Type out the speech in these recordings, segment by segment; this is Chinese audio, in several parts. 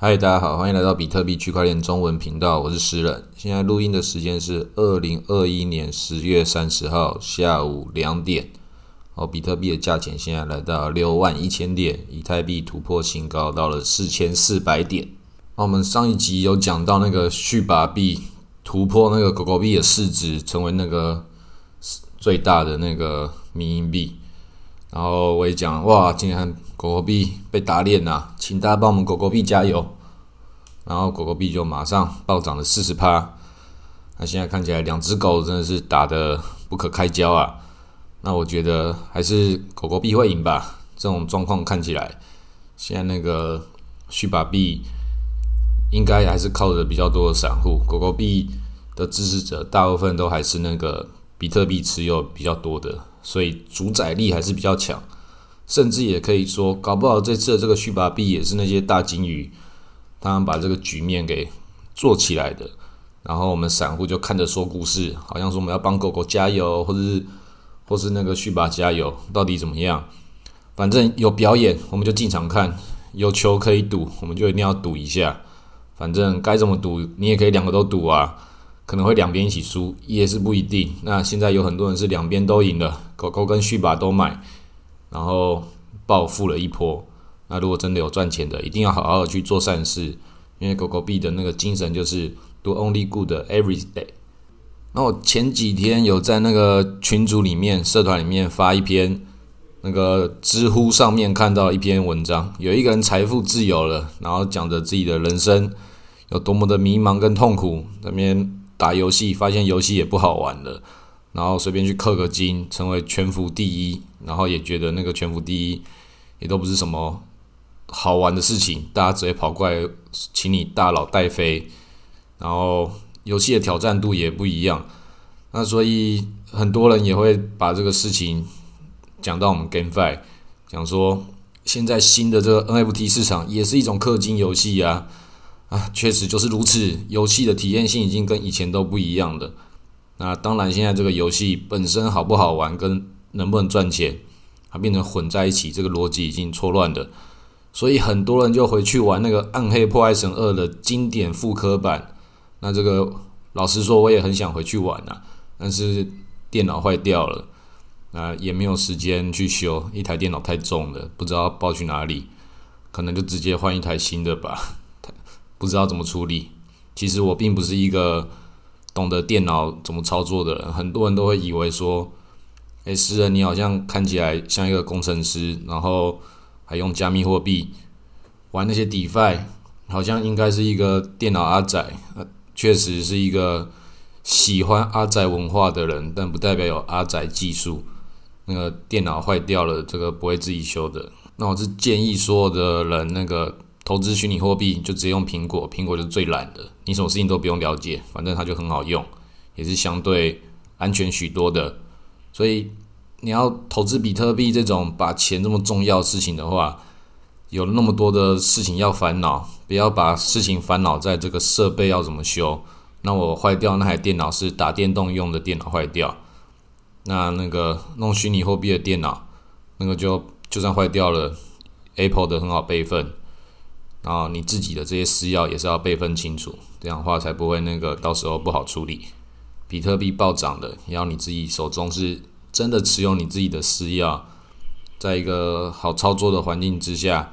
嗨，大家好，欢迎来到比特币区块链中文频道，我是诗人。现在录音的时间是二零二一年十月三十号下午两点。哦，比特币的价钱现在来到六万一千点，以太币突破新高到了四千四百点。那我们上一集有讲到那个续把币突破那个狗狗币的市值，成为那个最大的那个民营币。然后我也讲，哇，今天狗狗币被打脸了，请大家帮我们狗狗币加油。然后狗狗币就马上暴涨了四十趴。那现在看起来，两只狗真的是打的不可开交啊。那我觉得还是狗狗币会赢吧。这种状况看起来，现在那个续把币应该还是靠着比较多的散户。狗狗币的支持者大部分都还是那个比特币持有比较多的，所以主宰力还是比较强。甚至也可以说，搞不好这次的这个续把币也是那些大金鱼他们把这个局面给做起来的。然后我们散户就看着说故事，好像说我们要帮狗狗加油，或者是。或是那个续把加油，到底怎么样？反正有表演，我们就进场看；有球可以赌，我们就一定要赌一下。反正该怎么赌，你也可以两个都赌啊。可能会两边一起输，也是不一定。那现在有很多人是两边都赢了，狗狗跟续把都买，然后暴富了一波。那如果真的有赚钱的，一定要好好的去做善事，因为狗狗币的那个精神就是 do only good every day。那我前几天有在那个群组里面、社团里面发一篇，那个知乎上面看到一篇文章，有一个人财富自由了，然后讲着自己的人生有多么的迷茫跟痛苦，那边打游戏发现游戏也不好玩了，然后随便去氪个金，成为全服第一，然后也觉得那个全服第一也都不是什么好玩的事情，大家直接跑过来请你大佬带飞，然后。游戏的挑战度也不一样，那所以很多人也会把这个事情讲到我们 GameFi，讲说现在新的这个 NFT 市场也是一种氪金游戏啊啊，确实就是如此，游戏的体验性已经跟以前都不一样的。那当然，现在这个游戏本身好不好玩，跟能不能赚钱，它变成混在一起，这个逻辑已经错乱的。所以很多人就回去玩那个《暗黑破坏神二》的经典复刻版。那这个老实说，我也很想回去玩呐，但是电脑坏掉了，啊，也没有时间去修，一台电脑太重了，不知道抱去哪里，可能就直接换一台新的吧，不知道怎么处理。其实我并不是一个懂得电脑怎么操作的人，很多人都会以为说，哎，诗人你好像看起来像一个工程师，然后还用加密货币玩那些 DeFi，好像应该是一个电脑阿仔。确实是一个喜欢阿宅文化的人，但不代表有阿宅技术。那个电脑坏掉了，这个不会自己修的。那我是建议所有的人，那个投资虚拟货币就直接用苹果，苹果就是最懒的，你什么事情都不用了解，反正它就很好用，也是相对安全许多的。所以你要投资比特币这种把钱这么重要事情的话，有那么多的事情要烦恼。不要把事情烦恼在这个设备要怎么修。那我坏掉那台电脑是打电动用的电脑坏掉，那那个弄虚拟货币的电脑，那个就就算坏掉了，Apple 的很好备份，然后你自己的这些私钥也是要备份清楚，这样的话才不会那个到时候不好处理。比特币暴涨的，也要你自己手中是真的持有你自己的私钥，在一个好操作的环境之下。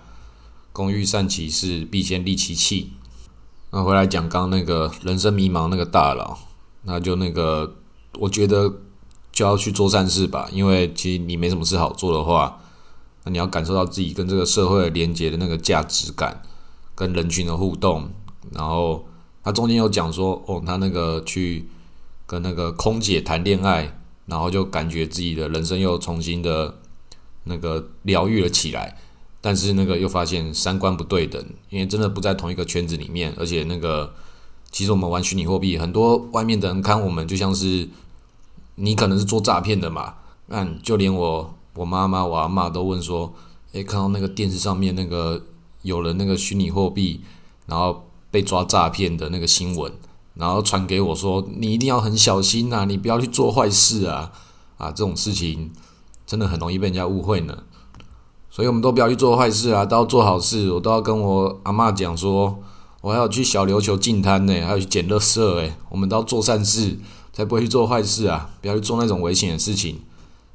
工欲善其事，必先利其器。那回来讲刚那个人生迷茫那个大佬，那就那个，我觉得就要去做善事吧。因为其实你没什么事好做的话，那你要感受到自己跟这个社会连接的那个价值感，跟人群的互动。然后他中间有讲说，哦，他那个去跟那个空姐谈恋爱，然后就感觉自己的人生又重新的那个疗愈了起来。但是那个又发现三观不对等，因为真的不在同一个圈子里面，而且那个其实我们玩虚拟货币，很多外面的人看我们就像是你可能是做诈骗的嘛。那就连我我妈妈我阿妈都问说，诶，看到那个电视上面那个有了那个虚拟货币，然后被抓诈骗的那个新闻，然后传给我说，你一定要很小心呐，你不要去做坏事啊啊，这种事情真的很容易被人家误会呢。所以我们都不要去做坏事啊，都要做好事。我都要跟我阿妈讲说，我还要去小琉球进滩呢，还要去捡垃圾诶，我们都要做善事，才不会去做坏事啊！不要去做那种危险的事情。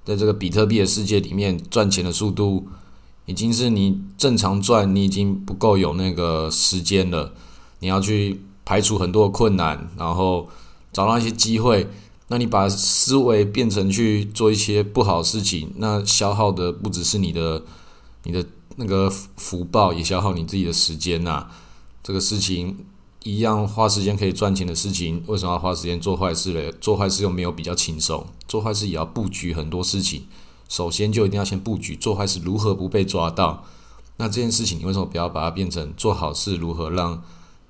在这个比特币的世界里面，赚钱的速度已经是你正常赚，你已经不够有那个时间了。你要去排除很多的困难，然后找到一些机会。那你把思维变成去做一些不好事情，那消耗的不只是你的。你的那个福报也消耗你自己的时间呐，这个事情一样花时间可以赚钱的事情，为什么要花时间做坏事嘞？做坏事又没有比较轻松，做坏事也要布局很多事情，首先就一定要先布局做坏事如何不被抓到。那这件事情你为什么不要把它变成做好事？如何让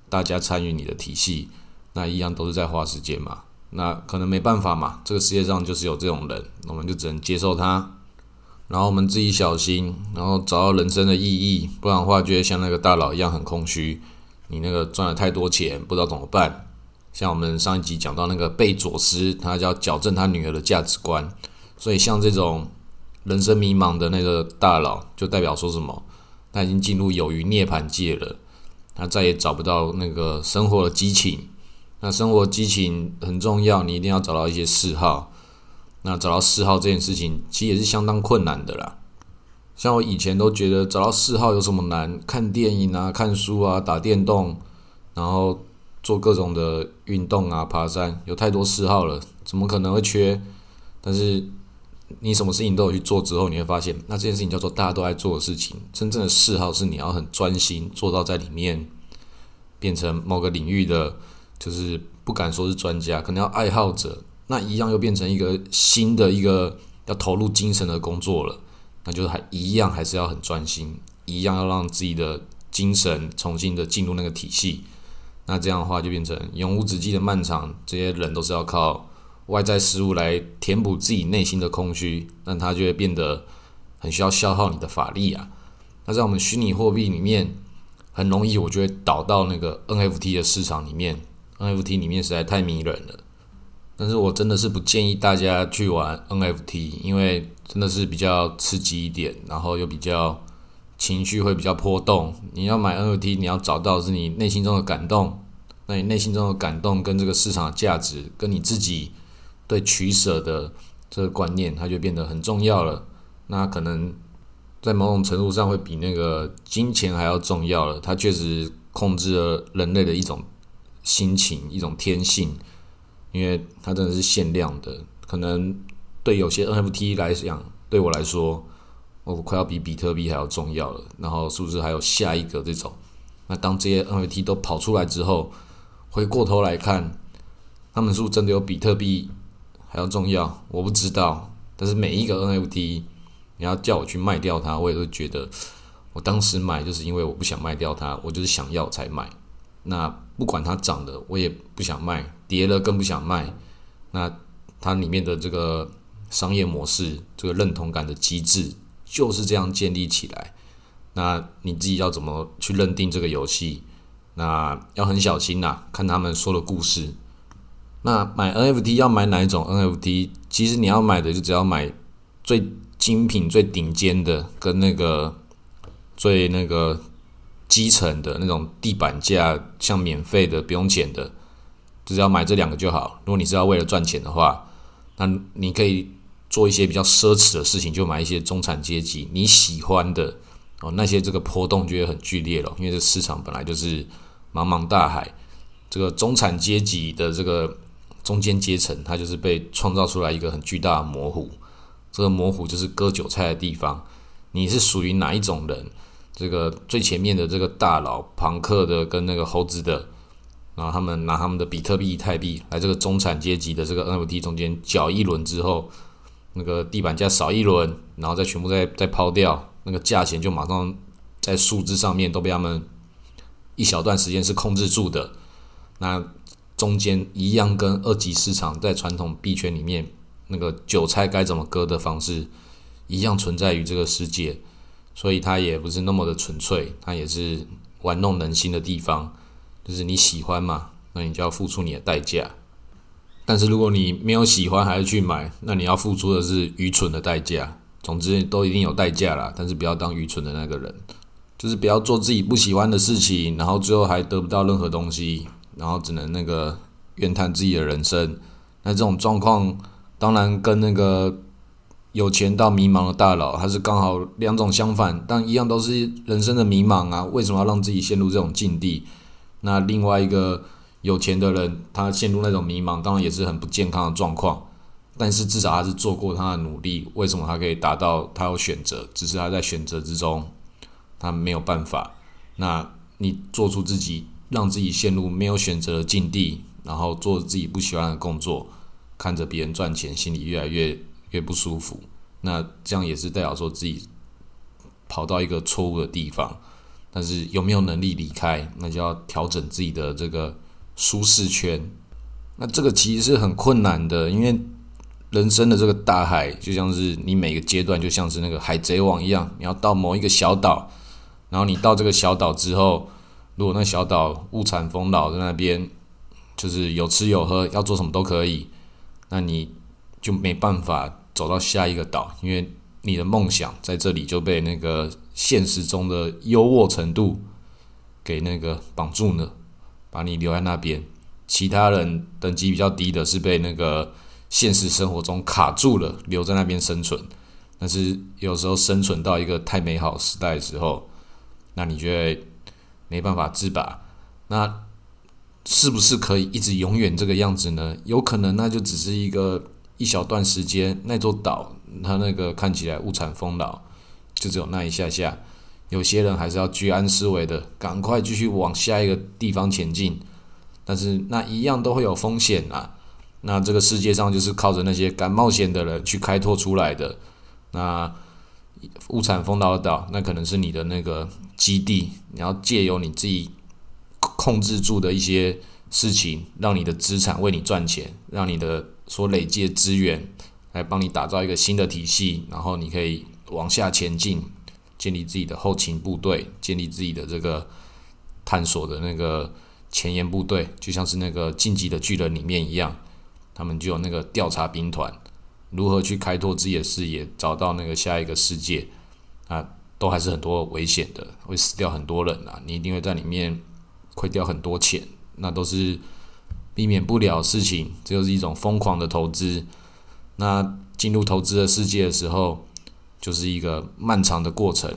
大家参与你的体系？那一样都是在花时间嘛。那可能没办法嘛，这个世界上就是有这种人，我们就只能接受他。然后我们自己小心，然后找到人生的意义，不然的话，就会像那个大佬一样很空虚。你那个赚了太多钱，不知道怎么办。像我们上一集讲到那个贝佐斯，他叫矫正他女儿的价值观。所以像这种人生迷茫的那个大佬，就代表说什么？他已经进入有余涅槃界了，他再也找不到那个生活的激情。那生活激情很重要，你一定要找到一些嗜好。那找到嗜好这件事情，其实也是相当困难的啦。像我以前都觉得找到嗜好有什么难？看电影啊，看书啊，打电动，然后做各种的运动啊，爬山，有太多嗜好了，怎么可能会缺？但是你什么事情都有去做之后，你会发现，那这件事情叫做大家都在做的事情。真正的嗜好是你要很专心做到在里面，变成某个领域的，就是不敢说是专家，可能要爱好者。那一样又变成一个新的一个要投入精神的工作了，那就是还一样还是要很专心，一样要让自己的精神重新的进入那个体系。那这样的话就变成永无止境的漫长，这些人都是要靠外在事物来填补自己内心的空虚，那它就会变得很需要消耗你的法力啊。那在我们虚拟货币里面，很容易我就会导到那个 NFT 的市场里面，NFT 里面实在太迷人了。但是我真的是不建议大家去玩 NFT，因为真的是比较刺激一点，然后又比较情绪会比较波动。你要买 NFT，你要找到是你内心中的感动，那你内心中的感动跟这个市场的价值，跟你自己对取舍的这个观念，它就变得很重要了。那可能在某种程度上会比那个金钱还要重要了。它确实控制了人类的一种心情，一种天性。因为它真的是限量的，可能对有些 NFT 来讲，对我来说，我快要比比特币还要重要了。然后是不是还有下一个这种？那当这些 NFT 都跑出来之后，回过头来看，他们是不是真的有比特币还要重要？我不知道。但是每一个 NFT，你要叫我去卖掉它，我也会觉得，我当时买就是因为我不想卖掉它，我就是想要才买。那不管它涨的，我也不想卖；跌了更不想卖。那它里面的这个商业模式，这个认同感的机制就是这样建立起来。那你自己要怎么去认定这个游戏？那要很小心呐，看他们说的故事。那买 NFT 要买哪一种 NFT？其实你要买的就只要买最精品、最顶尖的，跟那个最那个。基层的那种地板价，像免费的不用钱的，只要买这两个就好。如果你是要为了赚钱的话，那你可以做一些比较奢侈的事情，就买一些中产阶级你喜欢的哦，那些这个波动就会很剧烈了，因为这市场本来就是茫茫大海，这个中产阶级的这个中间阶层，它就是被创造出来一个很巨大的模糊，这个模糊就是割韭菜的地方，你是属于哪一种人？这个最前面的这个大佬，庞克的跟那个猴子的，然后他们拿他们的比特币、以太币来这个中产阶级的这个 NFT 中间搅一轮之后，那个地板价少一轮，然后再全部再再抛掉，那个价钱就马上在数字上面都被他们一小段时间是控制住的。那中间一样跟二级市场在传统币圈里面那个韭菜该怎么割的方式一样存在于这个世界。所以它也不是那么的纯粹，它也是玩弄人心的地方。就是你喜欢嘛，那你就要付出你的代价。但是如果你没有喜欢还是去买，那你要付出的是愚蠢的代价。总之都一定有代价啦，但是不要当愚蠢的那个人，就是不要做自己不喜欢的事情，然后最后还得不到任何东西，然后只能那个怨叹自己的人生。那这种状况，当然跟那个有钱到迷茫的大佬，他是刚好两种相反，但一样都是人生的迷茫啊。为什么要让自己陷入这种境地？那另外一个有钱的人，他陷入那种迷茫，当然也是很不健康的状况。但是至少他是做过他的努力，为什么他可以达到？他有选择，只是他在选择之中，他没有办法。那你做出自己，让自己陷入没有选择的境地，然后做自己不喜欢的工作，看着别人赚钱，心里越来越越不舒服。那这样也是代表说自己跑到一个错误的地方。但是有没有能力离开？那就要调整自己的这个舒适圈。那这个其实是很困难的，因为。人生的这个大海，就像是你每个阶段，就像是那个海贼王一样，你要到某一个小岛，然后你到这个小岛之后，如果那小岛物产丰饶，在那边就是有吃有喝，要做什么都可以，那你就没办法走到下一个岛，因为你的梦想在这里就被那个现实中的优渥程度给那个绑住了，把你留在那边。其他人等级比较低的，是被那个。现实生活中卡住了，留在那边生存。但是有时候生存到一个太美好时代的时候，那你觉得没办法自拔。那是不是可以一直永远这个样子呢？有可能，那就只是一个一小段时间。那座岛，它那个看起来物产丰饶，就只有那一下下。有些人还是要居安思危的，赶快继续往下一个地方前进。但是那一样都会有风险啊。那这个世界上就是靠着那些敢冒险的人去开拓出来的。那物产丰饶的岛，那可能是你的那个基地。你要借由你自己控制住的一些事情，让你的资产为你赚钱，让你的所累积的资源来帮你打造一个新的体系，然后你可以往下前进，建立自己的后勤部队，建立自己的这个探索的那个前沿部队，就像是那个晋级的巨人里面一样。他们就有那个调查兵团，如何去开拓自己的视野，找到那个下一个世界啊，都还是很多危险的，会死掉很多人啊，你一定会在里面亏掉很多钱，那都是避免不了事情，这就是一种疯狂的投资。那进入投资的世界的时候，就是一个漫长的过程，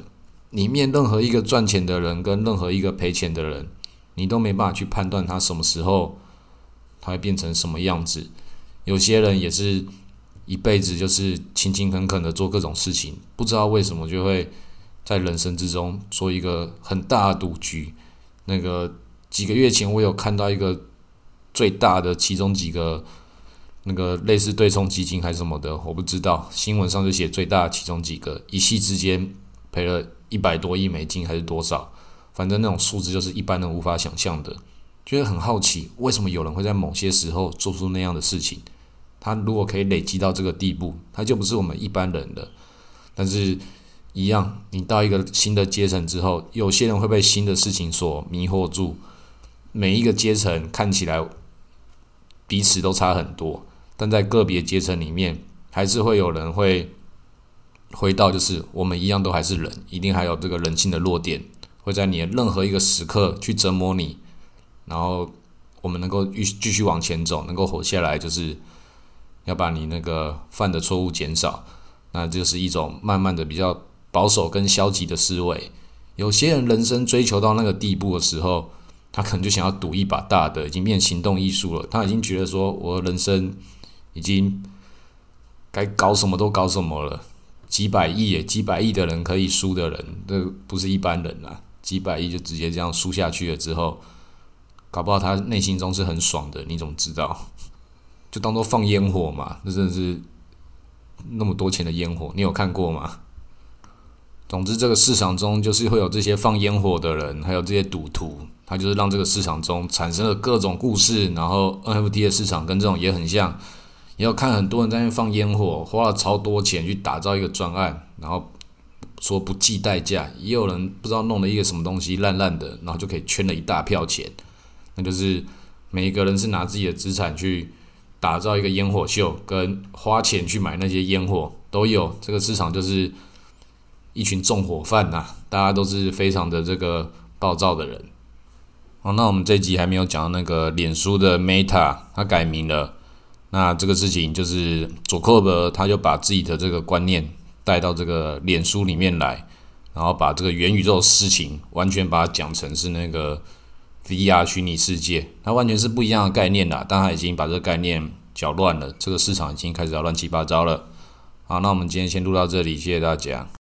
里面任何一个赚钱的人跟任何一个赔钱的人，你都没办法去判断他什么时候他会变成什么样子。有些人也是一辈子就是勤勤恳恳的做各种事情，不知道为什么就会在人生之中做一个很大的赌局。那个几个月前我有看到一个最大的其中几个那个类似对冲基金还是什么的，我不知道新闻上就写最大的其中几个一夕之间赔了一百多亿美金还是多少，反正那种数字就是一般人无法想象的。觉得很好奇，为什么有人会在某些时候做出那样的事情？他如果可以累积到这个地步，他就不是我们一般人了。但是，一样，你到一个新的阶层之后，有些人会被新的事情所迷惑住。每一个阶层看起来彼此都差很多，但在个别阶层里面，还是会有人会回到，就是我们一样都还是人，一定还有这个人性的弱点，会在你的任何一个时刻去折磨你。然后我们能够继继续往前走，能够活下来，就是。要把你那个犯的错误减少，那就是一种慢慢的比较保守跟消极的思维。有些人人生追求到那个地步的时候，他可能就想要赌一把大的，已经变行动艺术了。他已经觉得说，我的人生已经该搞什么都搞什么了。几百亿，几百亿的人可以输的人，这不是一般人啊！几百亿就直接这样输下去了之后，搞不好他内心中是很爽的。你怎么知道？就当做放烟火嘛，这真的是那么多钱的烟火，你有看过吗？总之，这个市场中就是会有这些放烟火的人，还有这些赌徒，他就是让这个市场中产生了各种故事。然后 NFT 的市场跟这种也很像，也有看很多人在那放烟火，花了超多钱去打造一个专案，然后说不计代价。也有人不知道弄了一个什么东西烂烂的，然后就可以圈了一大票钱。那就是每一个人是拿自己的资产去。打造一个烟火秀，跟花钱去买那些烟火，都有。这个市场就是一群纵火犯呐，大家都是非常的这个暴躁的人。好，那我们这集还没有讲到那个脸书的 Meta，它改名了。那这个事情就是佐克伯他就把自己的这个观念带到这个脸书里面来，然后把这个元宇宙的事情完全把它讲成是那个 VR 虚拟世界，它完全是不一样的概念啦。但他已经把这个概念搅乱了，这个市场已经开始要乱七八糟了。好，那我们今天先录到这里，谢谢大家。